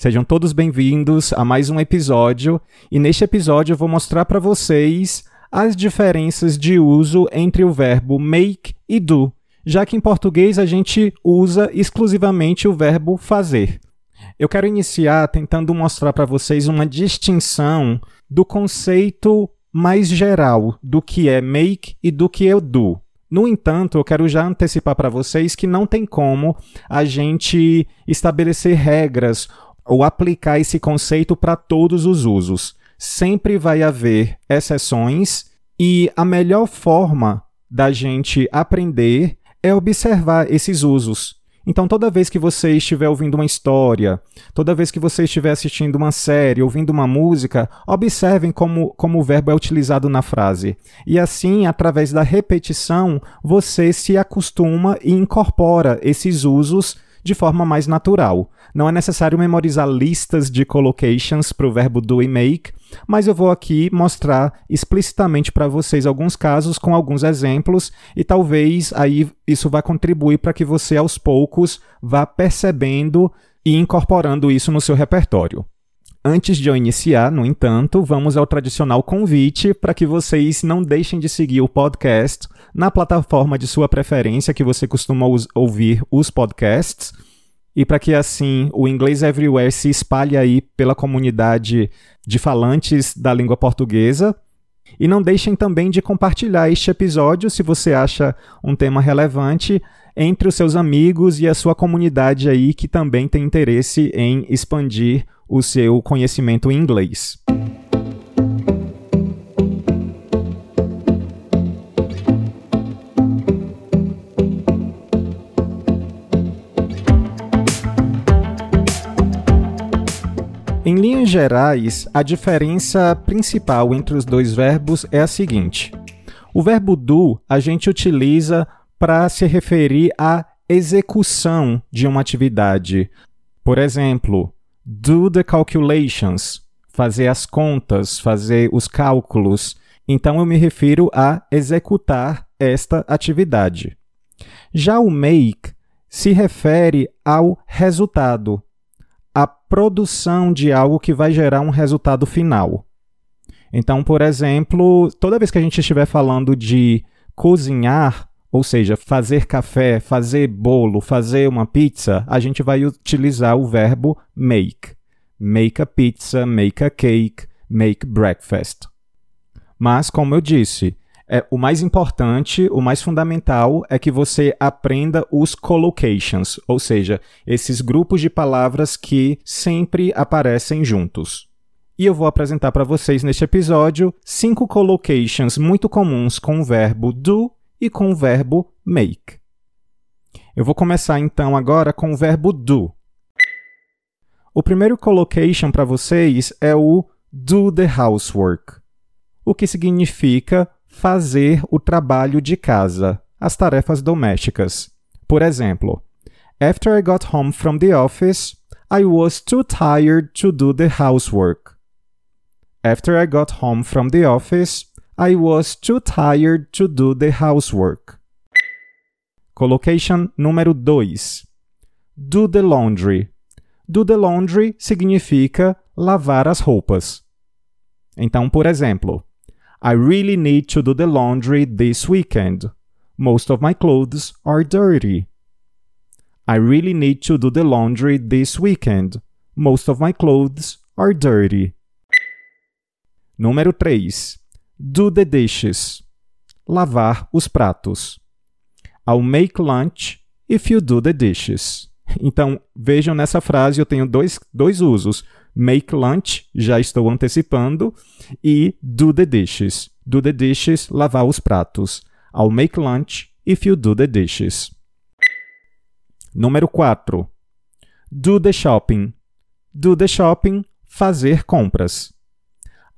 Sejam todos bem-vindos a mais um episódio, e neste episódio eu vou mostrar para vocês as diferenças de uso entre o verbo make e do, já que em português a gente usa exclusivamente o verbo fazer. Eu quero iniciar tentando mostrar para vocês uma distinção do conceito mais geral do que é make e do que é do. No entanto, eu quero já antecipar para vocês que não tem como a gente estabelecer regras ou aplicar esse conceito para todos os usos. Sempre vai haver exceções e a melhor forma da gente aprender é observar esses usos. Então, toda vez que você estiver ouvindo uma história, toda vez que você estiver assistindo uma série, ouvindo uma música, observem como, como o verbo é utilizado na frase. E assim, através da repetição, você se acostuma e incorpora esses usos de forma mais natural. Não é necessário memorizar listas de collocations para o verbo do e make, mas eu vou aqui mostrar explicitamente para vocês alguns casos com alguns exemplos e talvez aí isso vá contribuir para que você aos poucos vá percebendo e incorporando isso no seu repertório. Antes de eu iniciar, no entanto, vamos ao tradicional convite para que vocês não deixem de seguir o podcast na plataforma de sua preferência que você costuma ouvir os podcasts e para que assim o inglês everywhere se espalhe aí pela comunidade de falantes da língua portuguesa. E não deixem também de compartilhar este episódio se você acha um tema relevante entre os seus amigos e a sua comunidade aí que também tem interesse em expandir o seu conhecimento em inglês. Em linhas gerais, a diferença principal entre os dois verbos é a seguinte: o verbo do a gente utiliza para se referir à execução de uma atividade. Por exemplo, do the calculations, fazer as contas, fazer os cálculos. Então eu me refiro a executar esta atividade. Já o make se refere ao resultado, a produção de algo que vai gerar um resultado final. Então, por exemplo, toda vez que a gente estiver falando de cozinhar, ou seja, fazer café, fazer bolo, fazer uma pizza, a gente vai utilizar o verbo make. Make a pizza, make a cake, make breakfast. Mas, como eu disse, é, o mais importante, o mais fundamental é que você aprenda os collocations, ou seja, esses grupos de palavras que sempre aparecem juntos. E eu vou apresentar para vocês neste episódio cinco collocations muito comuns com o verbo do e com o verbo make. Eu vou começar então agora com o verbo do. O primeiro collocation para vocês é o do the housework, o que significa fazer o trabalho de casa, as tarefas domésticas. Por exemplo, After I got home from the office, I was too tired to do the housework. After I got home from the office, I was too tired to do the housework. Collocation número 2. Do the laundry. Do the laundry significa lavar as roupas. Então, por exemplo, I really need to do the laundry this weekend. Most of my clothes are dirty. I really need to do the laundry this weekend. Most of my clothes are dirty. Número 3. Do the dishes. Lavar os pratos. I'll make lunch if you do the dishes. Então, vejam nessa frase, eu tenho dois, dois usos make lunch, já estou antecipando, e do the dishes. Do the dishes, lavar os pratos. I'll make lunch if you do the dishes. Número 4. Do the shopping. Do the shopping, fazer compras.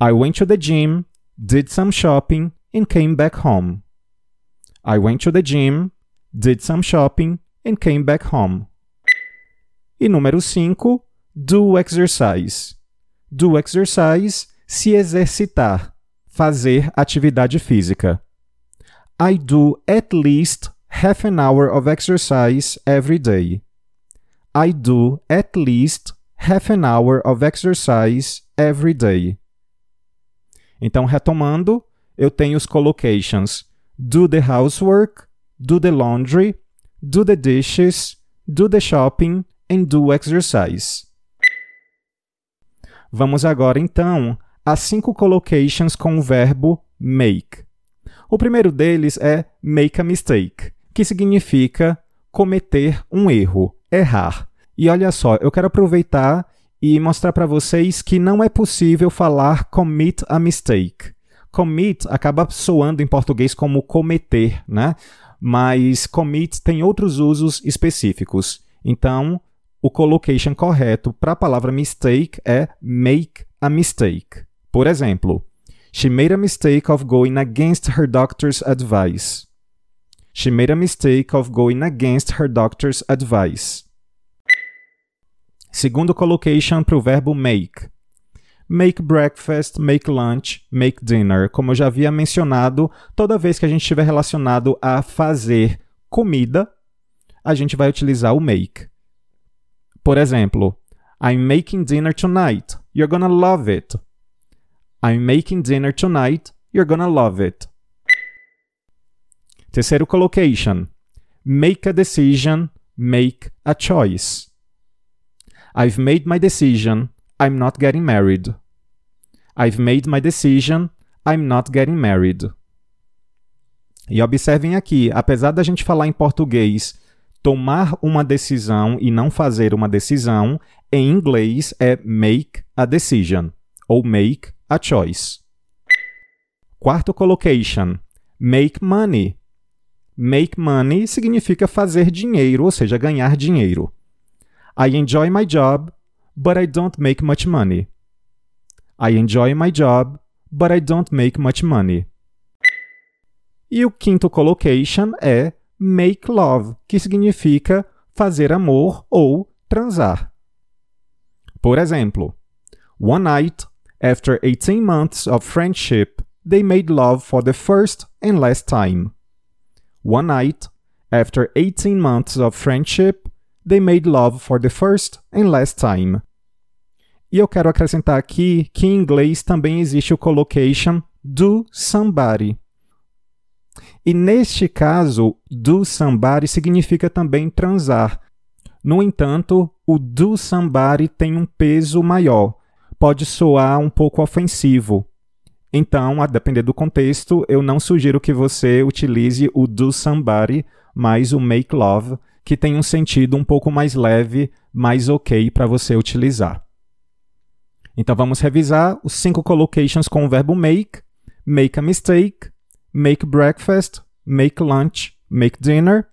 I went to the gym, did some shopping and came back home. I went to the gym, did some shopping and came back home. E número 5, do exercise. Do exercise, se exercitar, fazer atividade física. I do at least half an hour of exercise every day. I do at least half an hour of exercise every day. Então, retomando, eu tenho os collocations do the housework, do the laundry, do the dishes, do the shopping and do exercise. Vamos agora então às cinco collocations com o verbo make. O primeiro deles é make a mistake, que significa cometer um erro, errar. E olha só, eu quero aproveitar e mostrar para vocês que não é possível falar commit a mistake. Commit acaba soando em português como cometer, né? Mas commit tem outros usos específicos. Então, o collocation correto para a palavra mistake é make a mistake. Por exemplo, She made a mistake of going against her doctor's advice. She made a mistake of going against her doctor's advice. Segundo collocation para o verbo make. Make breakfast, make lunch, make dinner. Como eu já havia mencionado, toda vez que a gente estiver relacionado a fazer comida, a gente vai utilizar o make. Por exemplo, I'm making dinner tonight. You're gonna love it. I'm making dinner tonight. You're gonna love it. Terceiro collocation. Make a decision. Make a choice. I've made my decision. I'm not getting married. I've made my decision. I'm not getting married. E observem aqui, apesar da gente falar em português tomar uma decisão e não fazer uma decisão, em inglês é make a decision ou make a choice. Quarto collocation, make money. Make money significa fazer dinheiro, ou seja, ganhar dinheiro. I enjoy my job, but I don't make much money. I enjoy my job, but I don't make much money. E o quinto collocation é make love, que significa fazer amor ou transar. Por exemplo, one night After 18 months of friendship, they made love for the first and last time. One night, after 18 months of friendship, they made love for the first and last time. E eu quero acrescentar aqui que em inglês também existe o collocation do somebody. E neste caso, do somebody significa também transar. No entanto, o do somebody tem um peso maior pode soar um pouco ofensivo. Então, a depender do contexto, eu não sugiro que você utilize o do somebody mais o make love, que tem um sentido um pouco mais leve, mais ok para você utilizar. Então vamos revisar os cinco collocations com o verbo make: make a mistake, make breakfast, make lunch, make dinner,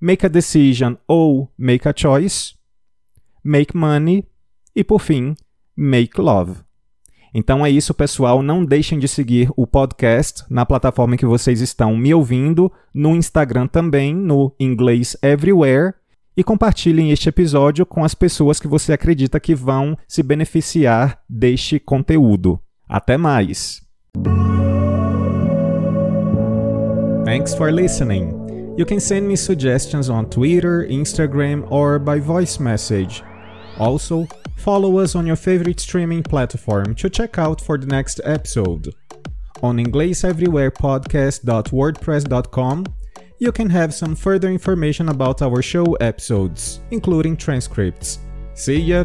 make a decision ou make a choice, make money e por fim, Make Love. Então é isso, pessoal. Não deixem de seguir o podcast na plataforma que vocês estão me ouvindo, no Instagram também, no Inglês Everywhere. E compartilhem este episódio com as pessoas que você acredita que vão se beneficiar deste conteúdo. Até mais! Thanks for listening. You can send me suggestions on Twitter, Instagram, or by voice message. Also, follow us on your favorite streaming platform to check out for the next episode. On EnglishEverywherePodcast.wordpress.com, you can have some further information about our show episodes, including transcripts. See ya!